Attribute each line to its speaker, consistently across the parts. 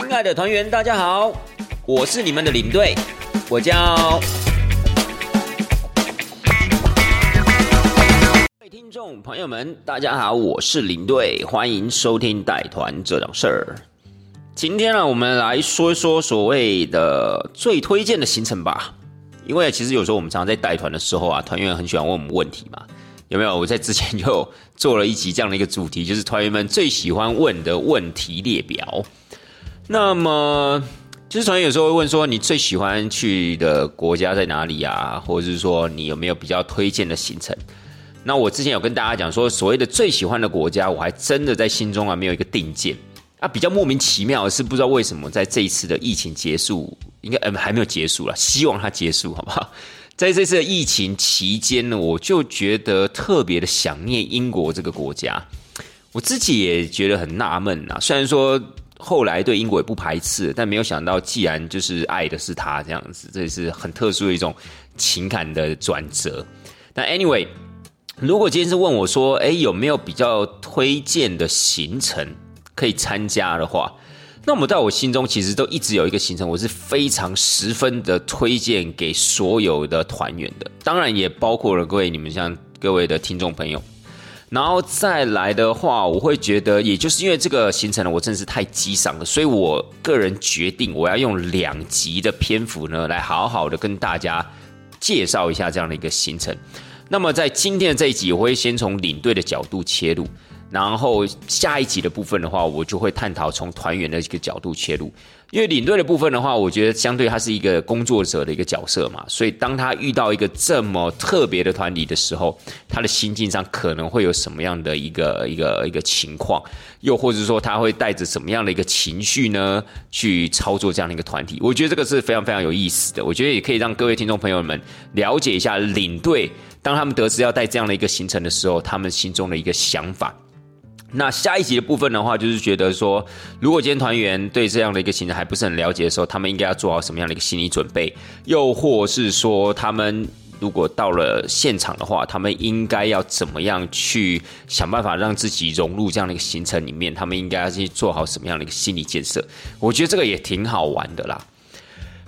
Speaker 1: 亲爱的团员，大家好，我是你们的领队，我叫。各位听众朋友们，大家好，我是领队，欢迎收听带团这档事儿。今天呢，我们来说一说所谓的最推荐的行程吧。因为其实有时候我们常常在带团的时候啊，团员很喜欢问我们问题嘛，有没有？我在之前就做了一集这样的一个主题，就是团员们最喜欢问的问题列表。那么，就是团员有时候会问说，你最喜欢去的国家在哪里啊？或者是说，你有没有比较推荐的行程？那我之前有跟大家讲说，所谓的最喜欢的国家，我还真的在心中啊没有一个定见。啊，比较莫名其妙的是，不知道为什么在这一次的疫情结束，应该呃还没有结束了，希望它结束，好不好？在这次的疫情期间呢，我就觉得特别的想念英国这个国家。我自己也觉得很纳闷啊，虽然说后来对英国也不排斥，但没有想到，既然就是爱的是他这样子，这也是很特殊的一种情感的转折。但 anyway，如果今天是问我说，哎，有没有比较推荐的行程？可以参加的话，那我在我心中其实都一直有一个行程，我是非常十分的推荐给所有的团员的，当然也包括了各位你们像各位的听众朋友。然后再来的话，我会觉得，也就是因为这个行程呢，我真的是太激赏了，所以我个人决定我要用两集的篇幅呢，来好好的跟大家介绍一下这样的一个行程。那么在今天的这一集，我会先从领队的角度切入。然后下一集的部分的话，我就会探讨从团员的一个角度切入，因为领队的部分的话，我觉得相对他是一个工作者的一个角色嘛，所以当他遇到一个这么特别的团体的时候，他的心境上可能会有什么样的一个一个一个情况，又或者说他会带着什么样的一个情绪呢，去操作这样的一个团体？我觉得这个是非常非常有意思的，我觉得也可以让各位听众朋友们了解一下领队当他们得知要带这样的一个行程的时候，他们心中的一个想法。那下一集的部分的话，就是觉得说，如果今天团员对这样的一个行程还不是很了解的时候，他们应该要做好什么样的一个心理准备？又或是说，他们如果到了现场的话，他们应该要怎么样去想办法让自己融入这样的一个行程里面？他们应该要去做好什么样的一个心理建设？我觉得这个也挺好玩的啦。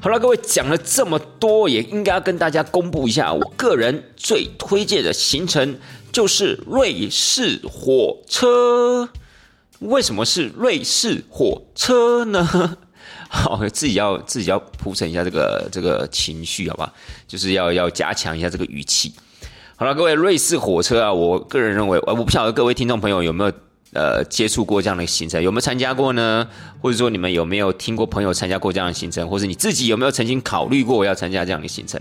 Speaker 1: 好了，各位讲了这么多，也应该要跟大家公布一下我个人最推荐的行程。就是瑞士火车，为什么是瑞士火车呢？好，自己要自己要铺陈一下这个这个情绪，好吧？就是要要加强一下这个语气。好了，各位，瑞士火车啊，我个人认为，我不晓得各位听众朋友有没有呃接触过这样的行程，有没有参加过呢？或者说你们有没有听过朋友参加过这样的行程，或者你自己有没有曾经考虑过要参加这样的行程？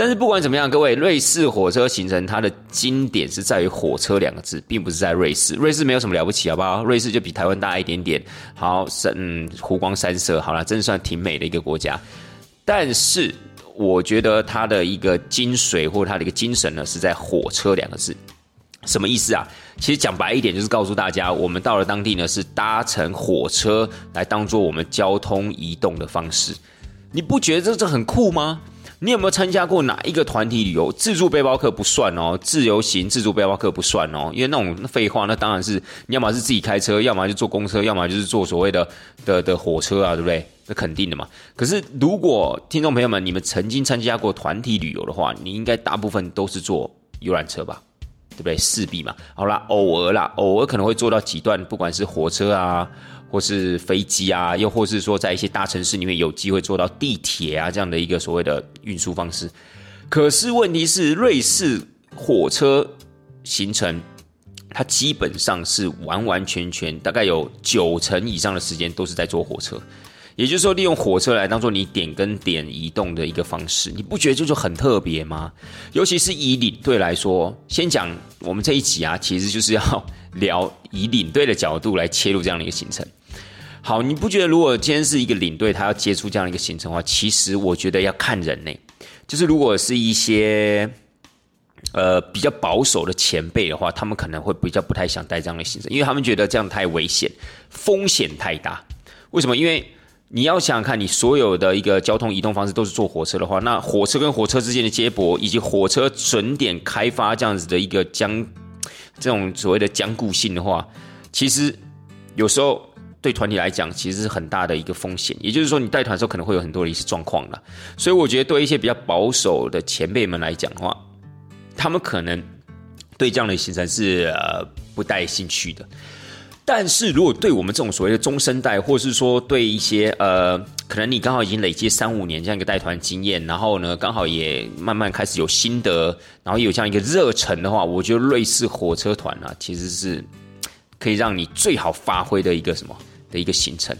Speaker 1: 但是不管怎么样，各位，瑞士火车行程它的经典是在于“火车”两个字，并不是在瑞士。瑞士没有什么了不起，好不好？瑞士就比台湾大一点点，好，嗯，湖光山色，好了，真算挺美的一个国家。但是我觉得它的一个精髓或它的一个精神呢，是在“火车”两个字。什么意思啊？其实讲白一点，就是告诉大家，我们到了当地呢，是搭乘火车来当做我们交通移动的方式。你不觉得这这很酷吗？你有没有参加过哪一个团体旅游？自助背包客不算哦，自由行自助背包客不算哦，因为那种废话，那当然是你要么是自己开车，要么就坐公车，要么就是坐所谓的的的火车啊，对不对？那肯定的嘛。可是如果听众朋友们你们曾经参加过团体旅游的话，你应该大部分都是坐游览车吧，对不对？势必嘛。好啦，偶尔啦，偶尔可能会坐到几段，不管是火车啊。或是飞机啊，又或是说在一些大城市里面有机会坐到地铁啊这样的一个所谓的运输方式。可是问题是，瑞士火车行程，它基本上是完完全全大概有九成以上的时间都是在坐火车，也就是说利用火车来当做你点跟点移动的一个方式。你不觉得这就很特别吗？尤其是以领队来说，先讲我们这一集啊，其实就是要聊以领队的角度来切入这样的一个行程。好，你不觉得如果今天是一个领队，他要接触这样的一个行程的话，其实我觉得要看人呢。就是如果是一些呃比较保守的前辈的话，他们可能会比较不太想带这样的行程，因为他们觉得这样太危险，风险太大。为什么？因为你要想想看，你所有的一个交通移动方式都是坐火车的话，那火车跟火车之间的接驳，以及火车准点开发这样子的一个僵这种所谓的僵固性的话，其实有时候。对团体来讲，其实是很大的一个风险。也就是说，你带团的时候可能会有很多的一些状况了。所以，我觉得对一些比较保守的前辈们来讲的话，他们可能对这样的行程是呃不带兴趣的。但是如果对我们这种所谓的中生代，或是说对一些呃，可能你刚好已经累积三五年这样一个带团经验，然后呢，刚好也慢慢开始有心得，然后有这样一个热忱的话，我觉得瑞士火车团啊，其实是可以让你最好发挥的一个什么？的一个行程，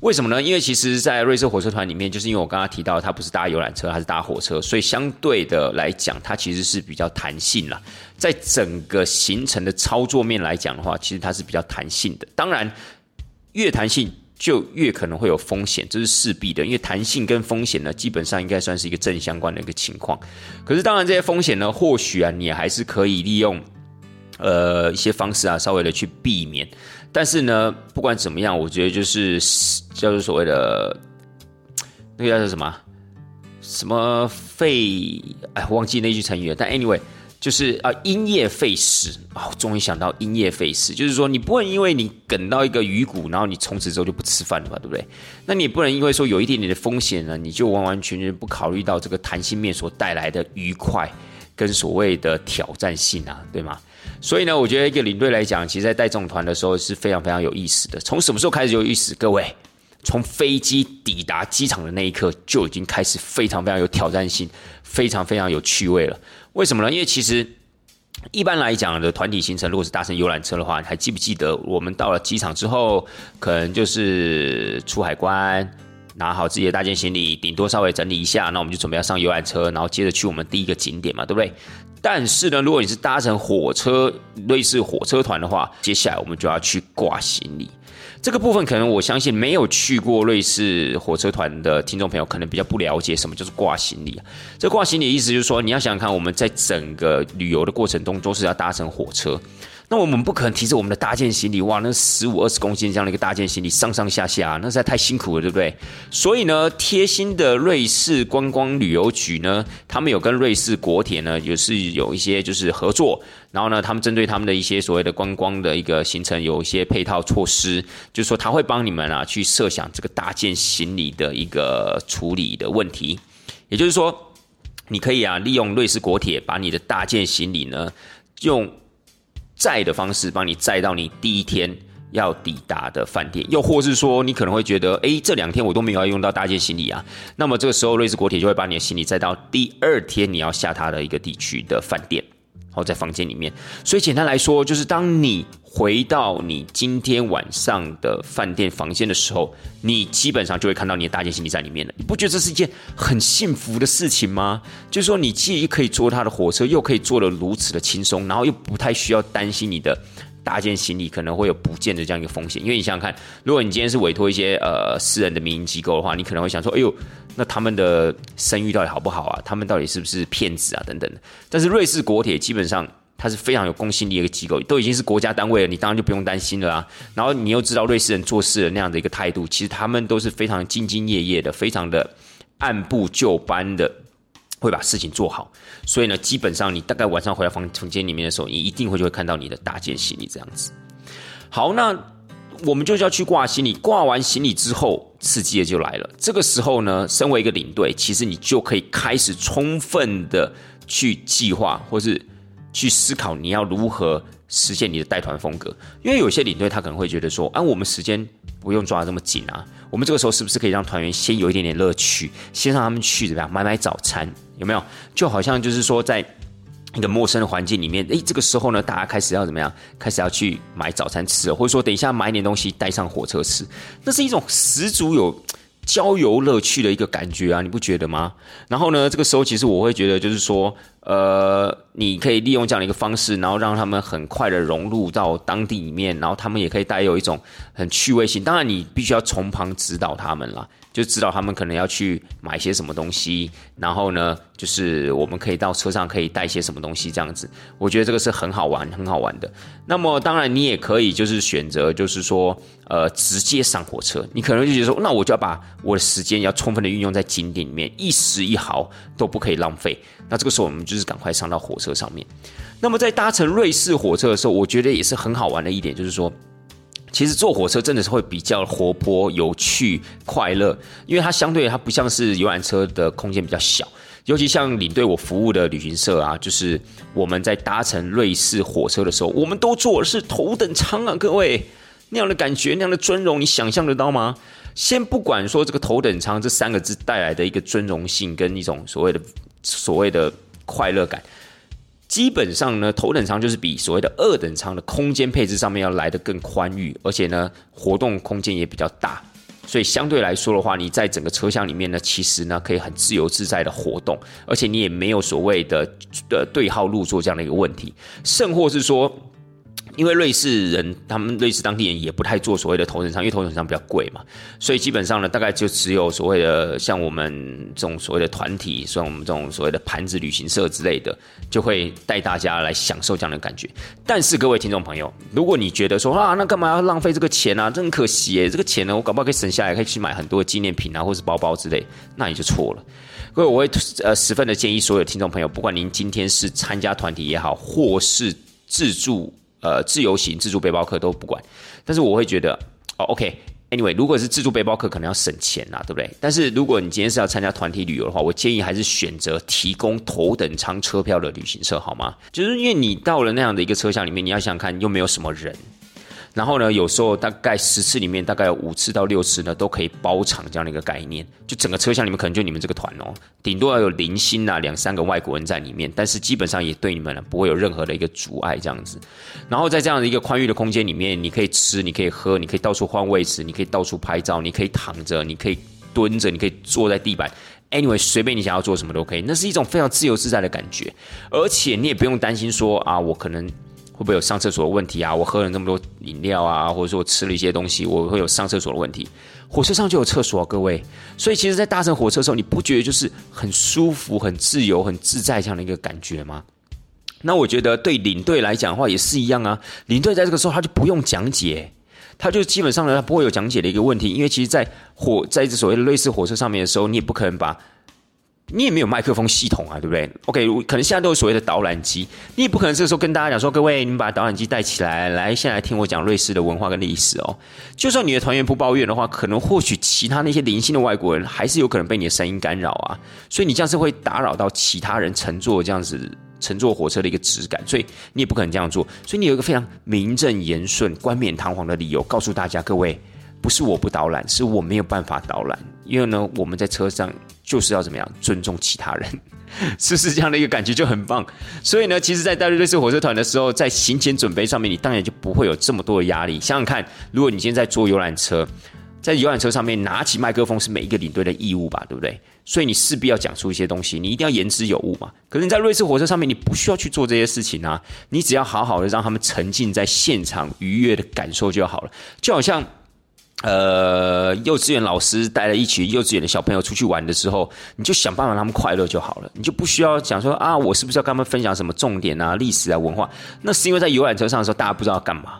Speaker 1: 为什么呢？因为其实，在瑞士火车团里面，就是因为我刚刚提到，它不是搭游览车，它是搭火车，所以相对的来讲，它其实是比较弹性了。在整个行程的操作面来讲的话，其实它是比较弹性的。当然，越弹性就越可能会有风险，这是势必的。因为弹性跟风险呢，基本上应该算是一个正相关的一个情况。可是，当然这些风险呢，或许啊，你还是可以利用呃一些方式啊，稍微的去避免。但是呢，不管怎么样，我觉得就是叫做所谓的那个叫做什么什么费哎，忘记那句成语了。但 anyway，就是啊，因噎废食啊，终于想到因噎废食，就是说你不能因为你梗到一个鱼骨，然后你从此之后就不吃饭了吧，对不对？那你也不能因为说有一点点的风险呢，你就完完全全不考虑到这个弹性面所带来的愉快跟所谓的挑战性啊，对吗？所以呢，我觉得一个领队来讲，其实在带这种团的时候是非常非常有意思的。从什么时候开始有意思？各位，从飞机抵达机场的那一刻就已经开始非常非常有挑战性，非常非常有趣味了。为什么呢？因为其实一般来讲的团体行程，如果是搭乘游览车的话，你还记不记得我们到了机场之后，可能就是出海关，拿好自己的大件行李，顶多稍微整理一下，那我们就准备要上游览车，然后接着去我们第一个景点嘛，对不对？但是呢，如果你是搭乘火车，类似火车团的话，接下来我们就要去挂行李。这个部分可能我相信没有去过瑞士火车团的听众朋友，可能比较不了解什么就是挂行李啊。这挂行李的意思就是说，你要想想看，我们在整个旅游的过程中都是要搭乘火车。那我们不可能提着我们的大件行李，哇，那十五二十公斤这样的一个大件行李上上下下，那实在太辛苦了，对不对？所以呢，贴心的瑞士观光旅游局呢，他们有跟瑞士国铁呢，也是有一些就是合作，然后呢，他们针对他们的一些所谓的观光的一个行程，有一些配套措施，就是说他会帮你们啊去设想这个大件行李的一个处理的问题，也就是说，你可以啊利用瑞士国铁把你的大件行李呢用。载的方式帮你载到你第一天要抵达的饭店，又或是说你可能会觉得，哎，这两天我都没有要用到大件行李啊，那么这个时候瑞士国铁就会把你的行李载到第二天你要下榻的一个地区的饭店。然后在房间里面，所以简单来说，就是当你回到你今天晚上的饭店房间的时候，你基本上就会看到你的大件行李在里面了。你不觉得这是一件很幸福的事情吗？就是说，你既可以坐他的火车，又可以坐得如此的轻松，然后又不太需要担心你的。大件行李可能会有不见的这样一个风险，因为你想想看，如果你今天是委托一些呃私人的民营机构的话，你可能会想说，哎呦，那他们的声誉到底好不好啊？他们到底是不是骗子啊？等等。但是瑞士国铁基本上它是非常有公信力的一个机构，都已经是国家单位了，你当然就不用担心了啊。然后你又知道瑞士人做事的那样的一个态度，其实他们都是非常兢兢业业的，非常的按部就班的。会把事情做好，所以呢，基本上你大概晚上回到房房间里面的时候，你一定会就会看到你的大件行李这样子。好，那我们就是要去挂行李，挂完行李之后，刺激的就来了。这个时候呢，身为一个领队，其实你就可以开始充分的去计划，或是去思考你要如何实现你的带团风格。因为有些领队他可能会觉得说，啊，我们时间不用抓的这么紧啊，我们这个时候是不是可以让团员先有一点点乐趣，先让他们去怎么样买买早餐？有没有？就好像就是说，在一个陌生的环境里面，诶，这个时候呢，大家开始要怎么样？开始要去买早餐吃，或者说等一下买点东西带上火车吃，那是一种十足有郊游乐趣的一个感觉啊，你不觉得吗？然后呢，这个时候其实我会觉得，就是说，呃，你可以利用这样的一个方式，然后让他们很快的融入到当地里面，然后他们也可以带有一种很趣味性。当然，你必须要从旁指导他们了。就知道他们可能要去买些什么东西，然后呢，就是我们可以到车上可以带些什么东西这样子。我觉得这个是很好玩、很好玩的。那么当然，你也可以就是选择，就是说，呃，直接上火车。你可能就觉得说，那我就要把我的时间要充分的运用在景点里面，一时一毫都不可以浪费。那这个时候，我们就就是赶快上到火车上面。那么在搭乘瑞士火车的时候，我觉得也是很好玩的一点，就是说。其实坐火车真的是会比较活泼、有趣、快乐，因为它相对它不像是游览车的空间比较小。尤其像领队我服务的旅行社啊，就是我们在搭乘瑞士火车的时候，我们都坐的是头等舱啊，各位那样的感觉、那样的尊荣，你想象得到吗？先不管说这个头等舱这三个字带来的一个尊荣性跟一种所谓的所谓的快乐感，基本上呢，头等舱就是比所谓的二等舱的空间配置上面要来得更宽裕，而且呢，活动空间也比较大。所以相对来说的话，你在整个车厢里面呢，其实呢可以很自由自在的活动，而且你也没有所谓的的对号入座这样的一个问题，甚或是说。因为瑞士人，他们瑞士当地人也不太做所谓的头等舱，因为头等舱比较贵嘛，所以基本上呢，大概就只有所谓的像我们这种所谓的团体，像我们这种所谓的盘子旅行社之类的，就会带大家来享受这样的感觉。但是各位听众朋友，如果你觉得说啊，那干嘛要浪费这个钱啊？真可惜耶，这个钱呢，我搞不好可以省下来，可以去买很多纪念品啊，或是包包之类，那你就错了。各位，我会呃十分的建议所有听众朋友，不管您今天是参加团体也好，或是自助。呃，自由行、自助背包客都不管，但是我会觉得，哦，OK，Anyway，如果是自助背包客，可能要省钱啦，对不对？但是如果你今天是要参加团体旅游的话，我建议还是选择提供头等舱车票的旅行社，好吗？就是因为你到了那样的一个车厢里面，你要想想看，又没有什么人。然后呢，有时候大概十次里面，大概有五次到六次呢，都可以包场这样的一个概念。就整个车厢里面，可能就你们这个团哦，顶多要有零星啊两三个外国人在里面，但是基本上也对你们呢不会有任何的一个阻碍这样子。然后在这样的一个宽裕的空间里面，你可以吃，你可以喝，你可以到处换位置，你可以到处拍照，你可以躺着，你可以蹲着，你可以坐在地板，anyway 随便你想要做什么都可以。那是一种非常自由自在的感觉，而且你也不用担心说啊，我可能。会不会有上厕所的问题啊？我喝了那么多饮料啊，或者说我吃了一些东西，我会有上厕所的问题。火车上就有厕所，啊各位。所以其实，在搭乘火车的时候，你不觉得就是很舒服、很自由、很自在这样的一个感觉吗？那我觉得对领队来讲的话也是一样啊。领队在这个时候他就不用讲解，他就基本上呢他不会有讲解的一个问题，因为其实，在火在这所谓的类似火车上面的时候，你也不可能把。你也没有麦克风系统啊，对不对？OK，可能现在都有所谓的导览机，你也不可能这个时候跟大家讲说，各位，你们把导览机带起来，来，先来听我讲瑞士的文化跟历史哦。就算你的团员不抱怨的话，可能或许其他那些零星的外国人还是有可能被你的声音干扰啊。所以你这样是会打扰到其他人乘坐这样子乘坐火车的一个质感，所以你也不可能这样做。所以你有一个非常名正言顺、冠冕堂皇的理由，告诉大家，各位。不是我不导览，是我没有办法导览，因为呢，我们在车上就是要怎么样尊重其他人，是不是这样的一个感觉就很棒？所以呢，其实，在带瑞士火车团的时候，在行前准备上面，你当然就不会有这么多的压力。想想看，如果你今天在坐游览车，在游览车上面拿起麦克风是每一个领队的义务吧，对不对？所以你势必要讲出一些东西，你一定要言之有物嘛。可是你在瑞士火车上面，你不需要去做这些事情啊，你只要好好的让他们沉浸在现场愉悦的感受就好了，就好像。呃，幼稚园老师带了一群幼稚园的小朋友出去玩的时候，你就想办法让他们快乐就好了，你就不需要讲说啊，我是不是要跟他们分享什么重点啊、历史啊、文化？那是因为在游览车上的时候，大家不知道要干嘛，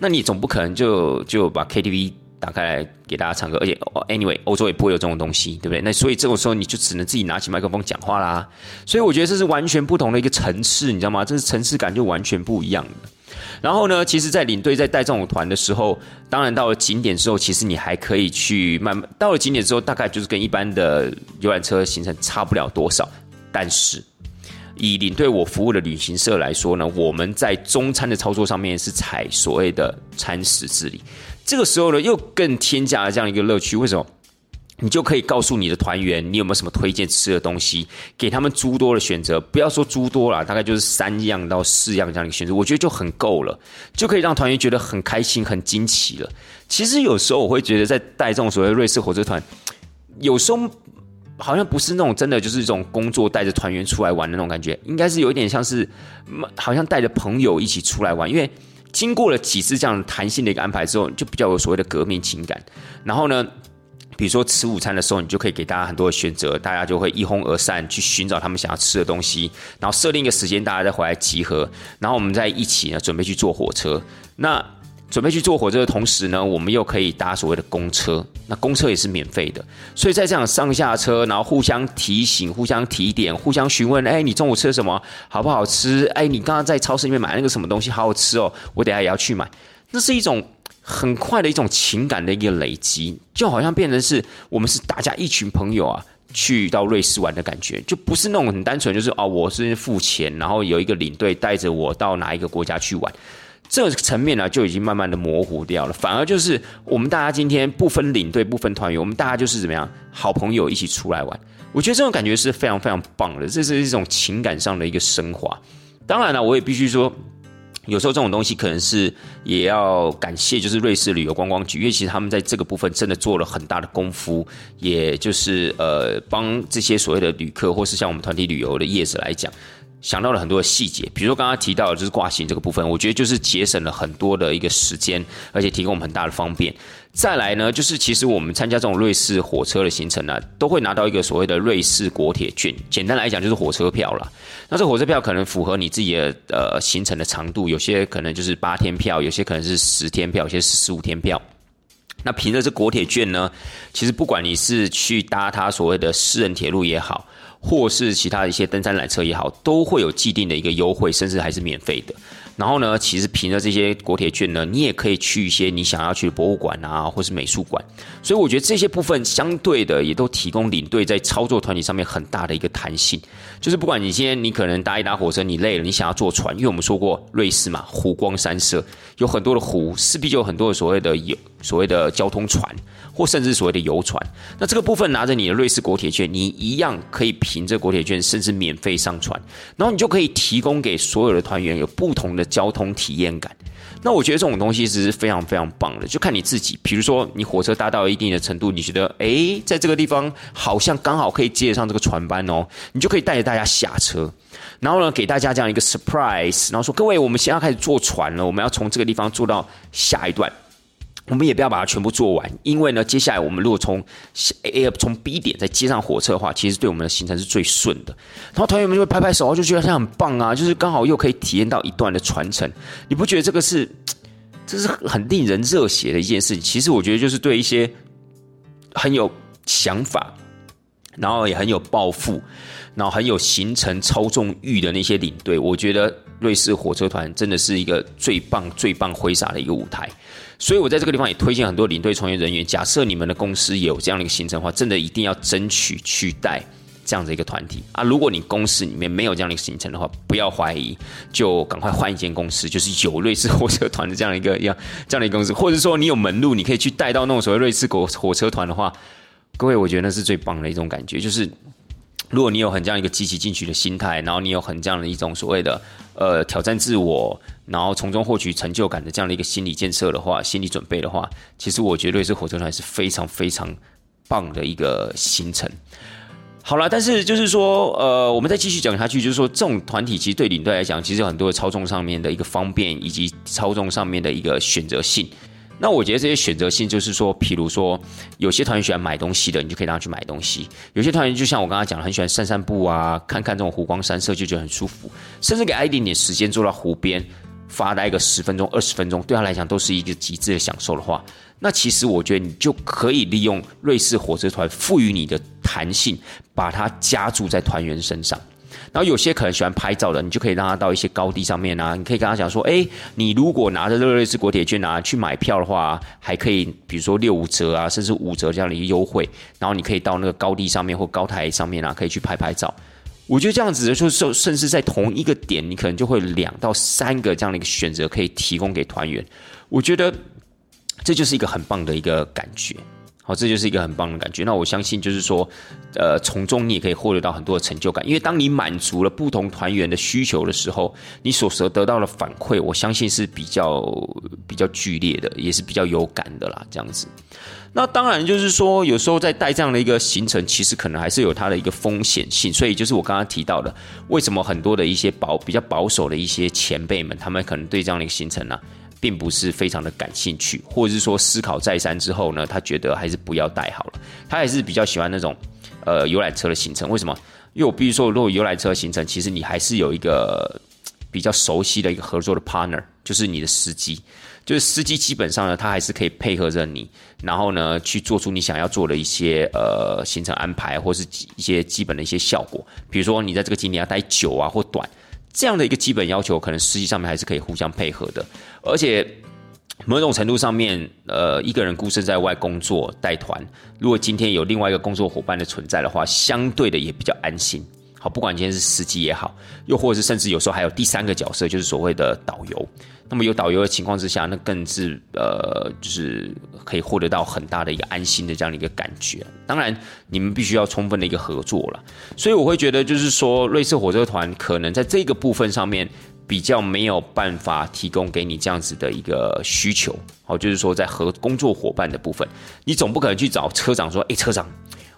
Speaker 1: 那你总不可能就就把 KTV 打开来给大家唱歌，而且 anyway，欧洲也不会有这种东西，对不对？那所以这种时候你就只能自己拿起麦克风讲话啦。所以我觉得这是完全不同的一个层次，你知道吗？这是层次感就完全不一样的。然后呢，其实，在领队在带这种团的时候，当然到了景点之后，其实你还可以去慢慢。到了景点之后，大概就是跟一般的游览车行程差不了多少。但是，以领队我服务的旅行社来说呢，我们在中餐的操作上面是采所谓的餐食治理。这个时候呢，又更添加了这样一个乐趣。为什么？你就可以告诉你的团员，你有没有什么推荐吃的东西，给他们诸多的选择。不要说诸多了，大概就是三样到四样这样的选择，我觉得就很够了，就可以让团员觉得很开心、很惊奇了。其实有时候我会觉得，在带这种所谓瑞士火车团，有时候好像不是那种真的就是一种工作带着团员出来玩的那种感觉，应该是有一点像是好像带着朋友一起出来玩。因为经过了几次这样弹性的一个安排之后，就比较有所谓的革命情感。然后呢？比如说吃午餐的时候，你就可以给大家很多的选择，大家就会一哄而散去寻找他们想要吃的东西，然后设定一个时间，大家再回来集合，然后我们再一起呢准备去坐火车。那准备去坐火车的同时呢，我们又可以搭所谓的公车，那公车也是免费的。所以在这样上下车，然后互相提醒、互相提点、互相询问，哎，你中午吃什么？好不好吃？哎，你刚刚在超市里面买那个什么东西，好好吃哦，我等下也要去买。那是一种。很快的一种情感的一个累积，就好像变成是我们是大家一群朋友啊，去到瑞士玩的感觉，就不是那种很单纯，就是哦，我是付钱，然后有一个领队带着我到哪一个国家去玩，这个层面呢就已经慢慢的模糊掉了。反而就是我们大家今天不分领队、不分团员，我们大家就是怎么样，好朋友一起出来玩。我觉得这种感觉是非常非常棒的，这是一种情感上的一个升华。当然了，我也必须说。有时候这种东西可能是也要感谢，就是瑞士旅游观光局，因为其实他们在这个部分真的做了很大的功夫，也就是呃帮这些所谓的旅客或是像我们团体旅游的业者来讲。想到了很多的细节，比如说刚刚提到的就是挂行这个部分，我觉得就是节省了很多的一个时间，而且提供我们很大的方便。再来呢，就是其实我们参加这种瑞士火车的行程呢，都会拿到一个所谓的瑞士国铁券，简单来讲就是火车票了。那这火车票可能符合你自己的呃行程的长度，有些可能就是八天票，有些可能是十天票，有些是十五天票。那凭着这国铁券呢，其实不管你是去搭它所谓的私人铁路也好。或是其他的一些登山缆车也好，都会有既定的一个优惠，甚至还是免费的。然后呢，其实凭着这些国铁券呢，你也可以去一些你想要去的博物馆啊，或是美术馆。所以我觉得这些部分相对的也都提供领队在操作团体上面很大的一个弹性。就是不管你今天你可能搭一搭火车，你累了，你想要坐船，因为我们说过瑞士嘛，湖光山色，有很多的湖，势必就有很多的所谓的有所谓的交通船。或甚至所谓的游船，那这个部分拿着你的瑞士国铁券，你一样可以凭着国铁券，甚至免费上船，然后你就可以提供给所有的团员有不同的交通体验感。那我觉得这种东西其实是非常非常棒的，就看你自己。比如说你火车搭到一定的程度，你觉得诶，在这个地方好像刚好可以接得上这个船班哦，你就可以带着大家下车，然后呢给大家这样一个 surprise，然后说各位，我们现在开始坐船了，我们要从这个地方坐到下一段。我们也不要把它全部做完，因为呢，接下来我们如果从 A 从 B 点再接上火车的话，其实对我们的行程是最顺的。然后团员们就会拍拍手，就觉得他很棒啊，就是刚好又可以体验到一段的传承。你不觉得这个是，这是很令人热血的一件事情？其实我觉得就是对一些很有想法，然后也很有抱负，然后很有行程操纵欲的那些领队，我觉得瑞士火车团真的是一个最棒、最棒挥洒的一个舞台。所以，我在这个地方也推荐很多领队从业人员。假设你们的公司有这样的一个行程的话，真的一定要争取去带这样的一个团体啊！如果你公司里面没有这样的一个行程的话，不要怀疑，就赶快换一间公司，就是有瑞士火车团的这样一个样这样的一个公司，或者说你有门路，你可以去带到那种所谓瑞士火火车团的话，各位，我觉得那是最棒的一种感觉，就是。如果你有很这样一个积极进取的心态，然后你有很这样的一种所谓的呃挑战自我，然后从中获取成就感的这样的一个心理建设的话，心理准备的话，其实我觉得瑞士火车团是非常非常棒的一个行程。好了，但是就是说，呃，我们再继续讲下去，就是说，这种团体其实对领队来讲，其实有很多的操纵上面的一个方便，以及操纵上面的一个选择性。那我觉得这些选择性就是说，譬如说，有些团员喜欢买东西的，你就可以让他去买东西；有些团员就像我刚刚讲的，很喜欢散散步啊，看看这种湖光山色，就觉得很舒服。甚至给他一点点时间坐到湖边发呆个十分钟、二十分钟，对他来讲都是一个极致的享受的话，那其实我觉得你就可以利用瑞士火车团赋予你的弹性，把它加注在团员身上。然后有些可能喜欢拍照的，你就可以让他到一些高地上面啊，你可以跟他讲说，哎，你如果拿着这个瑞士国铁券啊去买票的话，还可以，比如说六五折啊，甚至五折这样的一个优惠。然后你可以到那个高地上面或高台上面啊，可以去拍拍照。我觉得这样子的，就是甚至在同一个点，你可能就会两到三个这样的一个选择可以提供给团员。我觉得这就是一个很棒的一个感觉。好，这就是一个很棒的感觉。那我相信，就是说，呃，从中你也可以获得到很多的成就感。因为当你满足了不同团员的需求的时候，你所得得到的反馈，我相信是比较比较剧烈的，也是比较有感的啦。这样子，那当然就是说，有时候在带这样的一个行程，其实可能还是有它的一个风险性。所以，就是我刚刚提到的，为什么很多的一些保比较保守的一些前辈们，他们可能对这样的一个行程呢？并不是非常的感兴趣，或者是说思考再三之后呢，他觉得还是不要带好了。他还是比较喜欢那种呃游览车的行程。为什么？因为我比如说，如果游览车的行程，其实你还是有一个比较熟悉的一个合作的 partner，就是你的司机。就是司机基本上呢，他还是可以配合着你，然后呢去做出你想要做的一些呃行程安排，或是一些基本的一些效果。比如说你在这个景点要待久啊或短。这样的一个基本要求，可能实际上面还是可以互相配合的。而且，某种程度上面，呃，一个人孤身在外工作带团，如果今天有另外一个工作伙伴的存在的话，相对的也比较安心。好，不管今天是司机也好，又或者是甚至有时候还有第三个角色，就是所谓的导游。那么有导游的情况之下，那更是呃，就是可以获得到很大的一个安心的这样的一个感觉。当然，你们必须要充分的一个合作了。所以我会觉得，就是说，瑞士火车团可能在这个部分上面比较没有办法提供给你这样子的一个需求。好，就是说在和工作伙伴的部分，你总不可能去找车长说：“哎，车长。”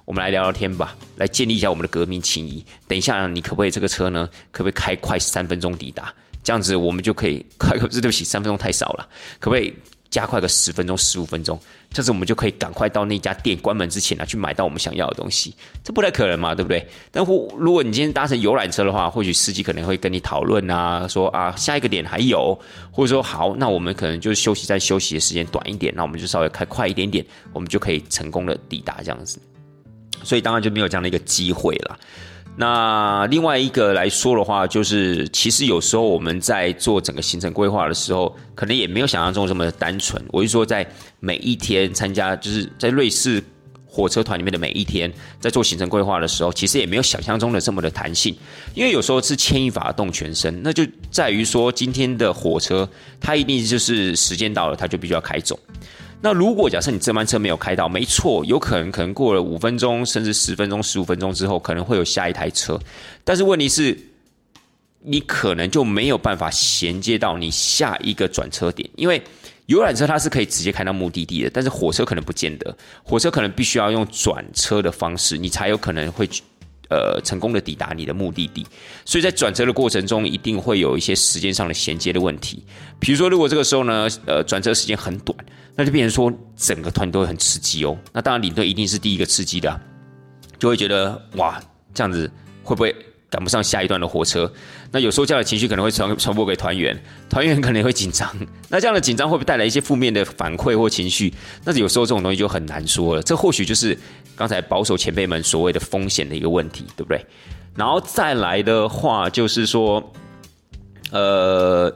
Speaker 1: 我们来聊聊天吧，来建立一下我们的革命情谊。等一下，你可不可以这个车呢？可不可以开快三分钟抵达？这样子我们就可以快个对不起，三分钟太少了，可不可以加快个十分钟、十五分钟？这样子我们就可以赶快到那家店关门之前呢，去买到我们想要的东西。这不太可能嘛，对不对？但或如果你今天搭乘游览车的话，或许司机可能会跟你讨论啊，说啊下一个点还有，或者说好，那我们可能就是休息，在休息的时间短一点，那我们就稍微开快一点点，我们就可以成功的抵达这样子。所以当然就没有这样的一个机会了。那另外一个来说的话，就是其实有时候我们在做整个行程规划的时候，可能也没有想象中这么单纯。我是说，在每一天参加，就是在瑞士火车团里面的每一天，在做行程规划的时候，其实也没有想象中的这么的弹性。因为有时候是牵一发动全身，那就在于说，今天的火车它一定就是时间到了，它就必须要开走。那如果假设你这班车没有开到，没错，有可能可能过了五分钟，甚至十分钟、十五分钟之后，可能会有下一台车。但是问题是，你可能就没有办法衔接到你下一个转车点，因为游览车它是可以直接开到目的地的，但是火车可能不见得，火车可能必须要用转车的方式，你才有可能会。呃，成功的抵达你的目的地，所以在转车的过程中，一定会有一些时间上的衔接的问题。比如说，如果这个时候呢，呃，转车时间很短，那就变成说整个团都会很吃鸡哦。那当然，领队一定是第一个吃鸡的，就会觉得哇，这样子会不会？赶不上下一段的火车，那有时候这样的情绪可能会传传播给团员，团员可能会紧张。那这样的紧张会不会带来一些负面的反馈或情绪？那有时候这种东西就很难说了。这或许就是刚才保守前辈们所谓的风险的一个问题，对不对？然后再来的话，就是说，呃。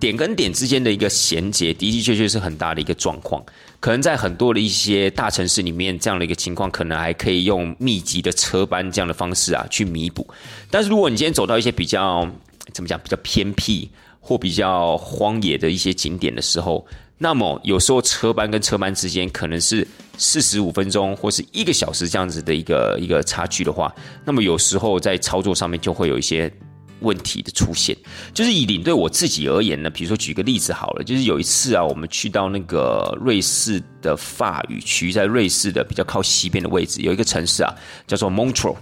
Speaker 1: 点跟点之间的一个衔接，的的确确是很大的一个状况。可能在很多的一些大城市里面，这样的一个情况，可能还可以用密集的车班这样的方式啊去弥补。但是如果你今天走到一些比较怎么讲，比较偏僻或比较荒野的一些景点的时候，那么有时候车班跟车班之间可能是四十五分钟或是一个小时这样子的一个一个差距的话，那么有时候在操作上面就会有一些。问题的出现，就是以领队我自己而言呢，比如说举个例子好了，就是有一次啊，我们去到那个瑞士的法语区，在瑞士的比较靠西边的位置，有一个城市啊，叫做 Montreux。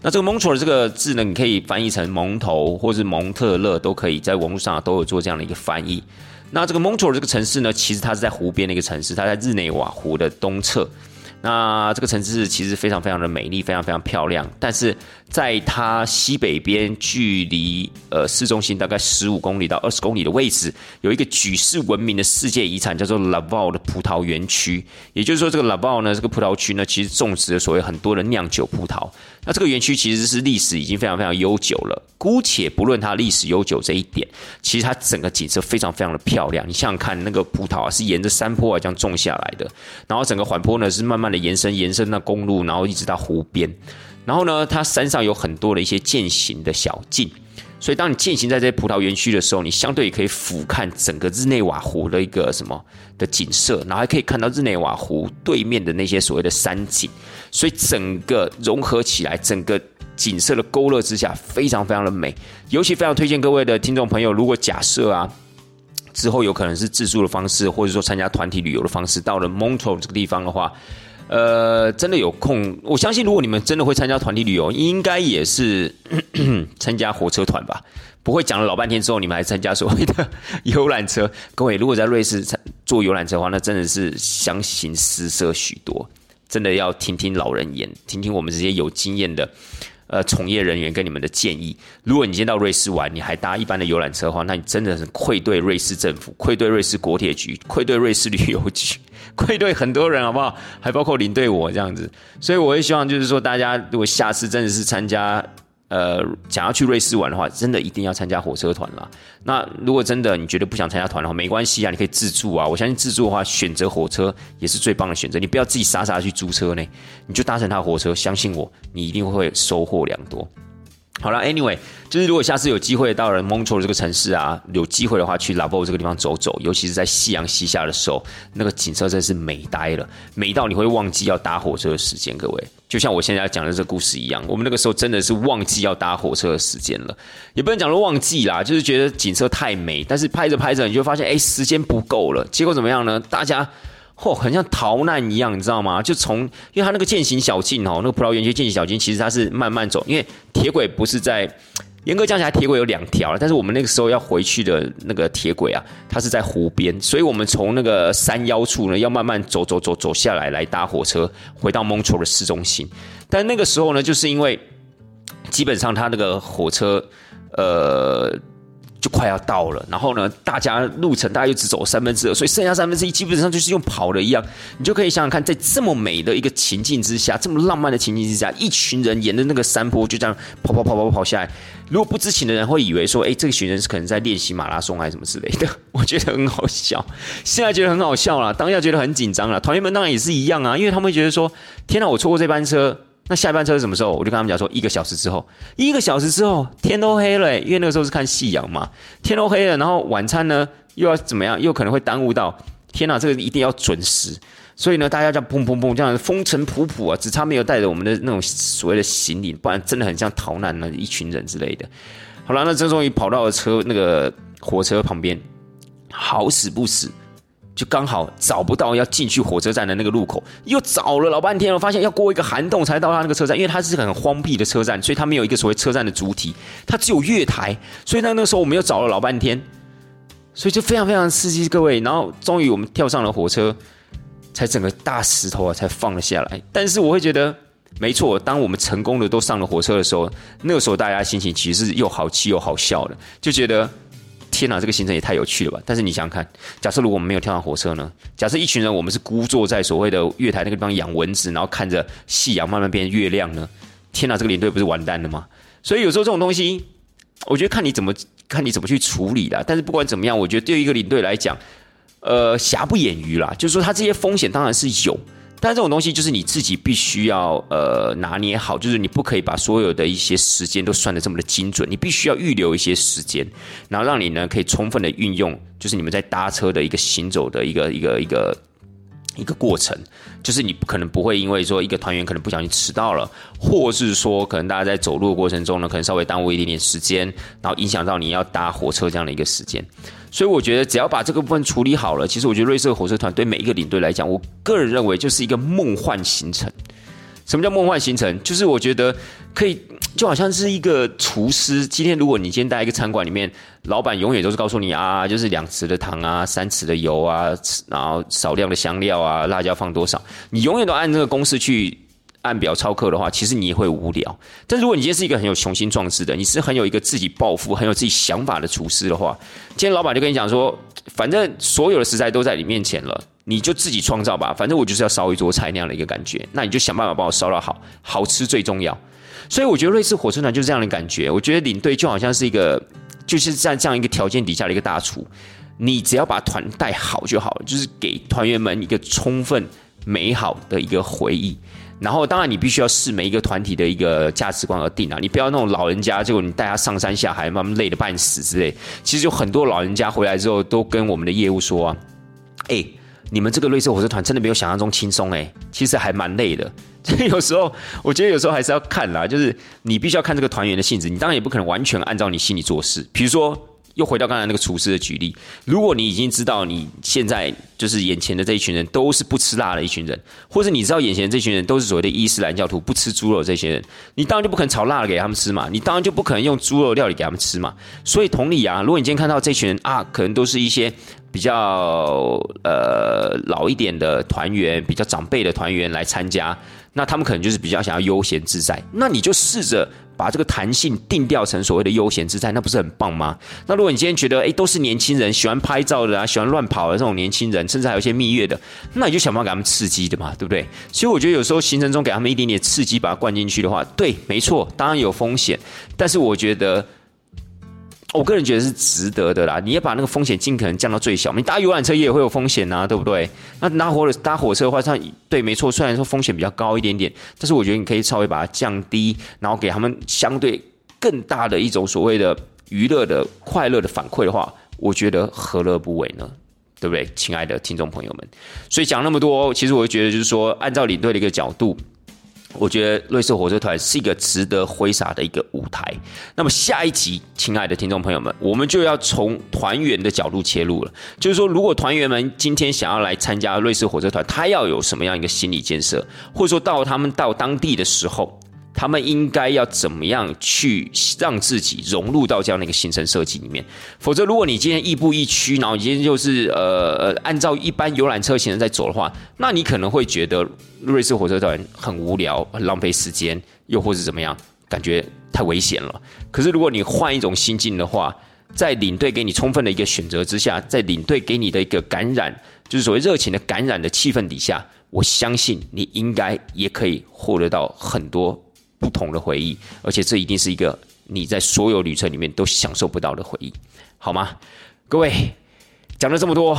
Speaker 1: 那这个 Montreux 这个字呢，你可以翻译成蒙头或是蒙特勒，都可以在网络上都有做这样的一个翻译。那这个 Montreux 这个城市呢，其实它是在湖边的一个城市，它在日内瓦湖的东侧。那这个城市其实非常非常的美丽，非常非常漂亮，但是在它西北边，距离呃市中心大概十五公里到二十公里的位置，有一个举世闻名的世界遗产，叫做 Laval 的葡萄园区。也就是说，这个 Laval 呢，这个葡萄区呢，其实种植了所谓很多的酿酒葡萄。那这个园区其实是历史已经非常非常悠久了。姑且不论它历史悠久这一点，其实它整个景色非常非常的漂亮。你想想看，那个葡萄啊，是沿着山坡啊这样种下来的，然后整个缓坡呢是慢慢的延伸延伸到公路，然后一直到湖边。然后呢，它山上有很多的一些践行的小径。所以，当你践行在这些葡萄园区的时候，你相对可以俯瞰整个日内瓦湖的一个什么的景色，然后还可以看到日内瓦湖对面的那些所谓的山景。所以，整个融合起来，整个景色的勾勒之下，非常非常的美。尤其非常推荐各位的听众朋友，如果假设啊，之后有可能是自助的方式，或者说参加团体旅游的方式，到了 Montreux 这个地方的话。呃，真的有空，我相信如果你们真的会参加团体旅游，应该也是 参加火车团吧？不会讲了老半天之后，你们还参加所谓的 游览车？各位，如果在瑞士坐游览车的话，那真的是相形失色许多。真的要听听老人言，听听我们这些有经验的呃从业人员跟你们的建议。如果你今天到瑞士玩，你还搭一般的游览车的话，那你真的是愧对瑞士政府，愧对瑞士国铁局，愧对瑞士旅游局。愧对很多人，好不好？还包括领队我这样子，所以我也希望就是说，大家如果下次真的是参加呃，想要去瑞士玩的话，真的一定要参加火车团啦。那如果真的你觉得不想参加团的话，没关系啊，你可以自助啊。我相信自助的话，选择火车也是最棒的选择。你不要自己傻傻的去租车呢，你就搭乘他火车，相信我，你一定会收获良多。好了，Anyway，就是如果下次有机会到了蒙特这个城市啊，有机会的话去拉波这个地方走走，尤其是在夕阳西下的时候，那个景色真是美呆了，美到你会忘记要搭火车的时间。各位，就像我现在讲的这个故事一样，我们那个时候真的是忘记要搭火车的时间了，也不能讲说忘记啦，就是觉得景色太美，但是拍着拍着你就发现，哎，时间不够了，结果怎么样呢？大家。嚯，很像逃难一样，你知道吗？就从，因为它那个渐行小径哦，那个葡萄园区渐行小径，其实它是慢慢走，因为铁轨不是在严格讲起来，铁轨有两条但是我们那个时候要回去的那个铁轨啊，它是在湖边，所以我们从那个山腰处呢，要慢慢走走走走下来，来搭火车回到 Montreal 的市中心。但那个时候呢，就是因为基本上它那个火车，呃。快要到了，然后呢，大家路程大概就只走三分之二，所以剩下三分之一基本上就是用跑的一样。你就可以想想看，在这么美的一个情境之下，这么浪漫的情境之下，一群人沿着那个山坡就这样跑跑跑跑跑下来。如果不知情的人会以为说，哎，这个群人是可能在练习马拉松还是什么之类的，我觉得很好笑。现在觉得很好笑了，当下觉得很紧张了。团员们当然也是一样啊，因为他们觉得说，天哪，我错过这班车。那下一班车是什么时候？我就跟他们讲说，一个小时之后，一个小时之后，天都黑了，因为那个时候是看夕阳嘛，天都黑了，然后晚餐呢又要怎么样？又可能会耽误到，天哪，这个一定要准时，所以呢，大家这样砰砰砰这样风尘仆仆啊，只差没有带着我们的那种所谓的行李，不然真的很像逃难的一群人之类的。好了，那这终于跑到了车那个火车旁边，好死不死。就刚好找不到要进去火车站的那个路口，又找了老半天了，发现要过一个涵洞才到他那个车站，因为它是很荒僻的车站，所以它没有一个所谓车站的主体，它只有月台，所以那那时候我们又找了老半天，所以就非常非常刺激各位，然后终于我们跳上了火车，才整个大石头啊才放了下来。但是我会觉得，没错，当我们成功的都上了火车的时候，那个时候大家心情其实是又好气又好笑的，就觉得。天哪，这个行程也太有趣了吧！但是你想想看，假设如果我们没有跳上火车呢？假设一群人，我们是孤坐在所谓的月台那个地方养蚊子，然后看着夕阳慢慢变月亮呢？天哪，这个领队不是完蛋了吗？所以有时候这种东西，我觉得看你怎么看你怎么去处理啦。但是不管怎么样，我觉得对于一个领队来讲，呃，瑕不掩瑜啦。就是说，他这些风险当然是有。但这种东西就是你自己必须要呃拿捏好，就是你不可以把所有的一些时间都算的这么的精准，你必须要预留一些时间，然后让你呢可以充分的运用，就是你们在搭车的一个行走的一个一个一个一个过程，就是你可能不会因为说一个团员可能不小心迟到了，或是说可能大家在走路的过程中呢，可能稍微耽误一点点时间，然后影响到你要搭火车这样的一个时间。所以我觉得，只要把这个部分处理好了，其实我觉得瑞士火车团对每一个领队来讲，我个人认为就是一个梦幻行程。什么叫梦幻行程？就是我觉得可以，就好像是一个厨师。今天如果你今天在一个餐馆里面，老板永远都是告诉你啊，就是两匙的糖啊，三匙的油啊，然后少量的香料啊，辣椒放多少，你永远都按这个公式去。按表操课的话，其实你也会无聊。但如果你今天是一个很有雄心壮志的，你是很有一个自己抱负、很有自己想法的厨师的话，今天老板就跟你讲说，反正所有的食材都在你面前了，你就自己创造吧。反正我就是要烧一桌菜那样的一个感觉，那你就想办法帮我烧到好，好吃最重要。所以我觉得瑞士火车团就是这样的感觉。我觉得领队就好像是一个，就是在这样一个条件底下的一个大厨，你只要把团带好就好了，就是给团员们一个充分美好的一个回忆。然后，当然你必须要视每一个团体的一个价值观而定啊！你不要那种老人家，结果你带他上山下海，慢慢累得半死之类。其实有很多老人家回来之后，都跟我们的业务说：“啊，哎，你们这个瑞士火车团真的没有想象中轻松哎，其实还蛮累的。”所以有时候，我觉得有时候还是要看啦，就是你必须要看这个团员的性质。你当然也不可能完全按照你心里做事，比如说。又回到刚才那个厨师的举例，如果你已经知道你现在就是眼前的这一群人都是不吃辣的一群人，或者你知道眼前的这群人都是所谓的伊斯兰教徒不吃猪肉这些人，你当然就不可能炒辣的给他们吃嘛，你当然就不可能用猪肉料理给他们吃嘛。所以同理啊，如果你今天看到这群人啊，可能都是一些比较呃老一点的团员，比较长辈的团员来参加，那他们可能就是比较想要悠闲自在，那你就试着。把这个弹性定调成所谓的悠闲自在，那不是很棒吗？那如果你今天觉得，诶，都是年轻人，喜欢拍照的啊，喜欢乱跑的这种年轻人，甚至还有一些蜜月的，那你就想办法给他们刺激的嘛，对不对？所以我觉得有时候行程中给他们一点点刺激，把它灌进去的话，对，没错，当然有风险，但是我觉得。我个人觉得是值得的啦，你要把那个风险尽可能降到最小。你搭游览车也会有风险呐，对不对？那搭火搭火车的话，它对，没错，虽然说风险比较高一点点，但是我觉得你可以稍微把它降低，然后给他们相对更大的一种所谓的娱乐的快乐的反馈的话，我觉得何乐不为呢？对不对，亲爱的听众朋友们？所以讲那么多，其实我觉得就是说，按照领队的一个角度。我觉得瑞士火车团是一个值得挥洒的一个舞台。那么下一集，亲爱的听众朋友们，我们就要从团员的角度切入了。就是说，如果团员们今天想要来参加瑞士火车团，他要有什么样一个心理建设，或者说到他们到当地的时候。他们应该要怎么样去让自己融入到这样的一个行程设计里面？否则，如果你今天亦步亦趋，然后你今天就是呃按照一般游览车行程在走的话，那你可能会觉得瑞士火车团很无聊、很浪费时间，又或是怎么样，感觉太危险了。可是，如果你换一种心境的话，在领队给你充分的一个选择之下，在领队给你的一个感染，就是所谓热情的感染的气氛底下，我相信你应该也可以获得到很多。不同的回忆，而且这一定是一个你在所有旅程里面都享受不到的回忆，好吗？各位讲了这么多，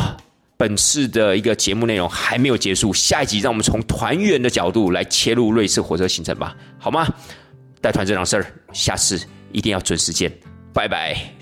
Speaker 1: 本次的一个节目内容还没有结束，下一集让我们从团员的角度来切入瑞士火车行程吧，好吗？带团这档事儿，下次一定要准时见，拜拜。